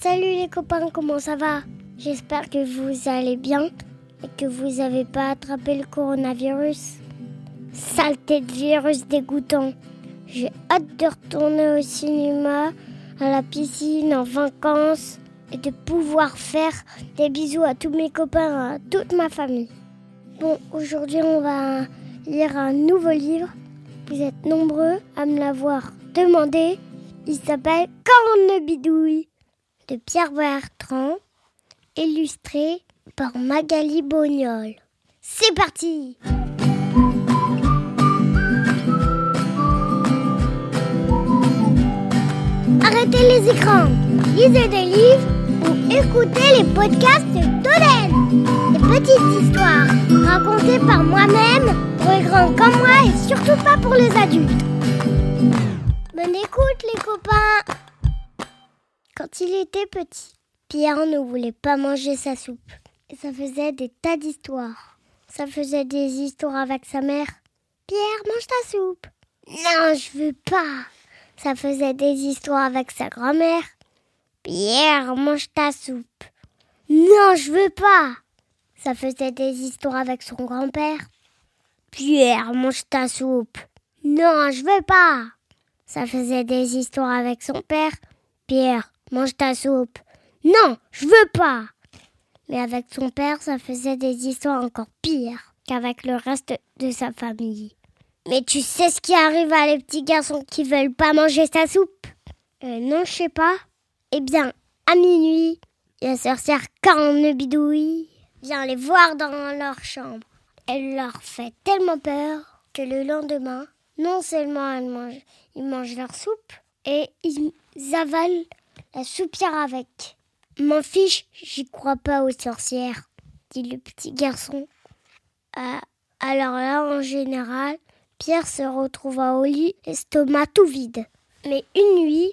Salut les copains, comment ça va? J'espère que vous allez bien et que vous n'avez pas attrapé le coronavirus. Saleté de virus dégoûtant. J'ai hâte de retourner au cinéma, à la piscine, en vacances et de pouvoir faire des bisous à tous mes copains, à toute ma famille. Bon, aujourd'hui on va lire un nouveau livre. Vous êtes nombreux à me l'avoir demandé. Il s'appelle Corne bidouille de Pierre Bertrand, illustré par Magali Bognol. C'est parti Arrêtez les écrans, lisez des livres ou écoutez les podcasts d'Oden. Des petites histoires racontées par moi-même pour les grands comme moi et surtout pas pour les adultes. Bonne écoute les copains Quand il était petit, Pierre ne voulait pas manger sa soupe. Et ça faisait des tas d'histoires. Ça faisait des histoires avec sa mère. Pierre, mange ta soupe. Non, je veux pas. Ça faisait des histoires avec sa grand-mère. Pierre, mange ta soupe. Non, je veux pas. Ça faisait des histoires avec son grand-père. Pierre, mange ta soupe. Non, je veux pas. Ça faisait des histoires avec son père. Pierre, mange ta soupe. Non, je veux pas. Mais avec son père, ça faisait des histoires encore pires qu'avec le reste de sa famille. Mais tu sais ce qui arrive à les petits garçons qui veulent pas manger sa soupe? Euh, Non, je sais pas. Eh bien, à minuit, la sorcière Cornebidouille vient les voir dans leur chambre. Elle leur fait tellement peur que le lendemain, non seulement ils mangent leur soupe, et ils avalent la soupière avec. M'en fiche, j'y crois pas aux sorcières, dit le petit garçon. Euh, alors là, en général, Pierre se retrouva au lit, l'estomac tout vide. Mais une nuit,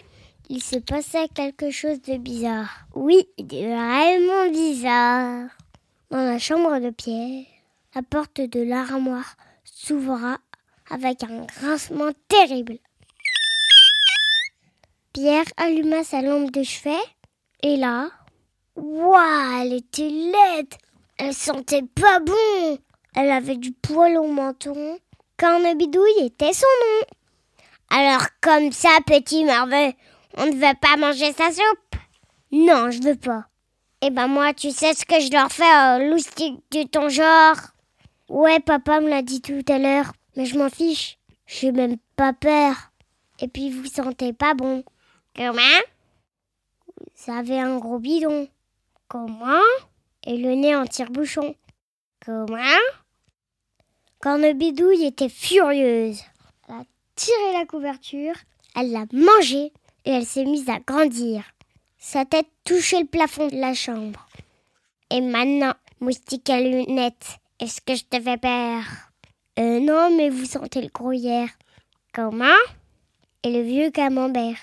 il se passait quelque chose de bizarre. Oui, vraiment bizarre. Dans la chambre de Pierre, la porte de l'armoire s'ouvra avec un grincement terrible. Pierre alluma sa lampe de chevet et là, waouh, elle était laide. Elle sentait pas bon. Elle avait du poil au menton. Cornebidouille était son nom. Alors comme ça, petit merveilleux, on ne veut pas manger sa soupe Non, je veux pas. Eh ben moi, tu sais ce que je leur fais aux loustiques de ton genre Ouais, papa me l'a dit tout à l'heure, mais je m'en fiche. J'ai même pas peur. Et puis vous sentez pas bon. Comment Vous avez un gros bidon. Comment Et le nez en tire-bouchon. Comment Cornebidouille était furieuse. Elle a tiré la couverture, elle l'a mangée et elle s'est mise à grandir. Sa tête touchait le plafond de la chambre. Et maintenant, moustique à lunettes, est-ce que je te fais peur? Euh non, mais vous sentez le gruyère. Comment? Et le vieux camembert.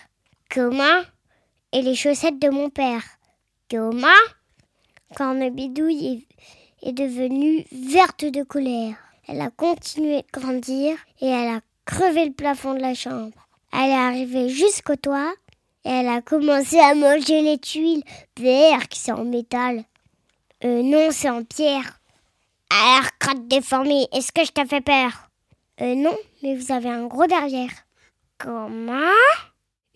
Comment Et les chaussettes de mon père. Comment Cornebidouille est, est devenue verte de colère. Elle a continué de grandir et elle a crevé le plafond de la chambre. Elle est arrivée jusqu'au toit et elle a commencé à manger les tuiles vertes qui sont en métal. Euh, non, c'est en pierre. Alors, crotte déformée, est-ce que je t'ai fait peur? Euh, non, mais vous avez un gros derrière. Comment?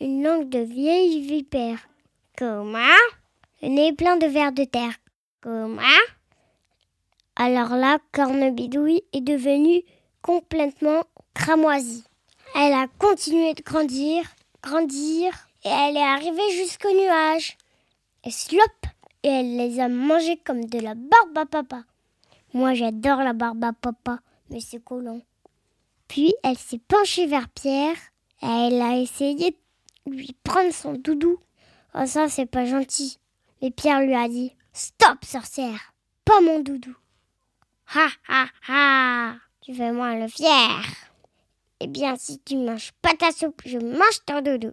Une langue de vieille vipère. Comment Le nez plein de vers de terre. Comment Alors là, Cornebidouille est devenue complètement cramoisie. Elle a continué de grandir, grandir, et elle est arrivée jusqu'au nuage. Et slop, et elle les a mangés comme de la barbe à papa. Moi, j'adore la barbe à papa, mais c'est. Puis, elle s'est penchée vers Pierre, et elle a essayé lui prendre son doudou. Oh, ça, c'est pas gentil. Mais Pierre lui a dit Stop, sorcière, pas mon doudou. Ha ha ha Tu fais moi le fier. Eh bien, si tu manges pas ta soupe, je mange ton doudou.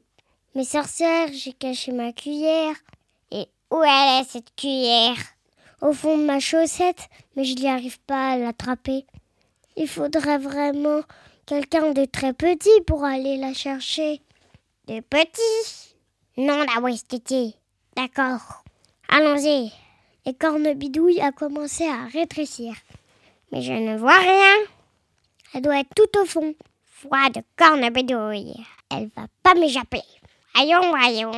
Mais sorcière, j'ai caché ma cuillère. Et où est cette cuillère? Au fond de ma chaussette, mais je n'y arrive pas à l'attraper. Il faudrait vraiment quelqu'un de très petit pour aller la chercher. Petit Non, la Westiti. d'accord. Allons-y. Et Cornebidouille a commencé à rétrécir. Mais je ne vois rien. Elle doit être tout au fond. Foi de Cornebidouille. Elle va pas m'échapper. Voyons, voyons.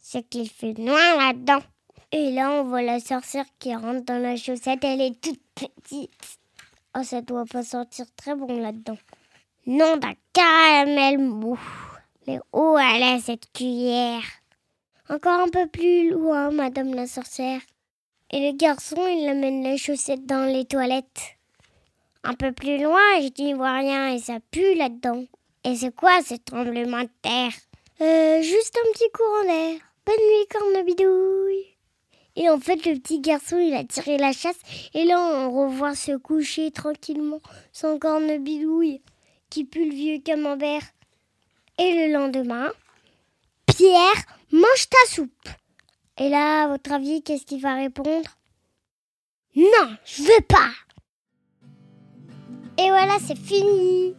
C'est qu'il fait noir là-dedans. Et là, on voit la sorcière qui rentre dans la chaussette. Elle est toute petite. Oh, ça doit pas sentir très bon là-dedans. Non d'un caramel mou. Mais où est cette cuillère? Encore un peu plus loin, madame la sorcière. Et le garçon, il amène les chaussettes dans les toilettes. Un peu plus loin, je n'y vois rien et ça pue là-dedans. Et c'est quoi ce tremblement de terre? Euh, juste un petit courant d'air. Bonne nuit, cornebidouille. Et en fait, le petit garçon, il a tiré la chasse. Et là, on revoit se coucher tranquillement son cornebidouille qui pue le vieux camembert. Et le lendemain, Pierre, mange ta soupe. Et là, à votre avis, qu'est-ce qu'il va répondre? Non, je veux pas. Et voilà, c'est fini.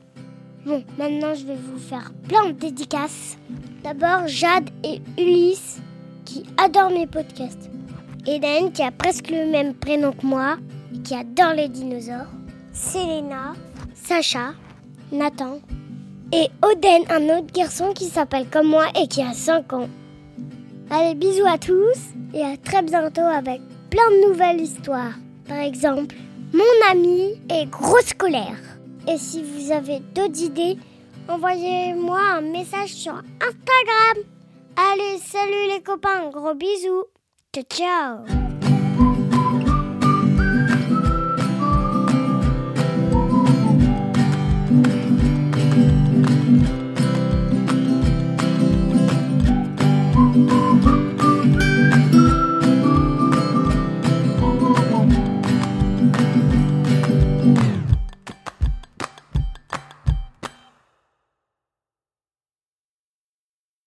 Bon, maintenant, je vais vous faire plein de dédicaces. D'abord, Jade et Ulysse, qui adorent mes podcasts. Eden, qui a presque le même prénom que moi, et qui adore les dinosaures. Selena, Sacha, Nathan, et Oden, un autre garçon qui s'appelle comme moi et qui a 5 ans. Allez, bisous à tous et à très bientôt avec plein de nouvelles histoires. Par exemple, mon ami est grosse colère. Et si vous avez d'autres idées, envoyez-moi un message sur Instagram. Allez, salut les copains, gros bisous. Ciao ciao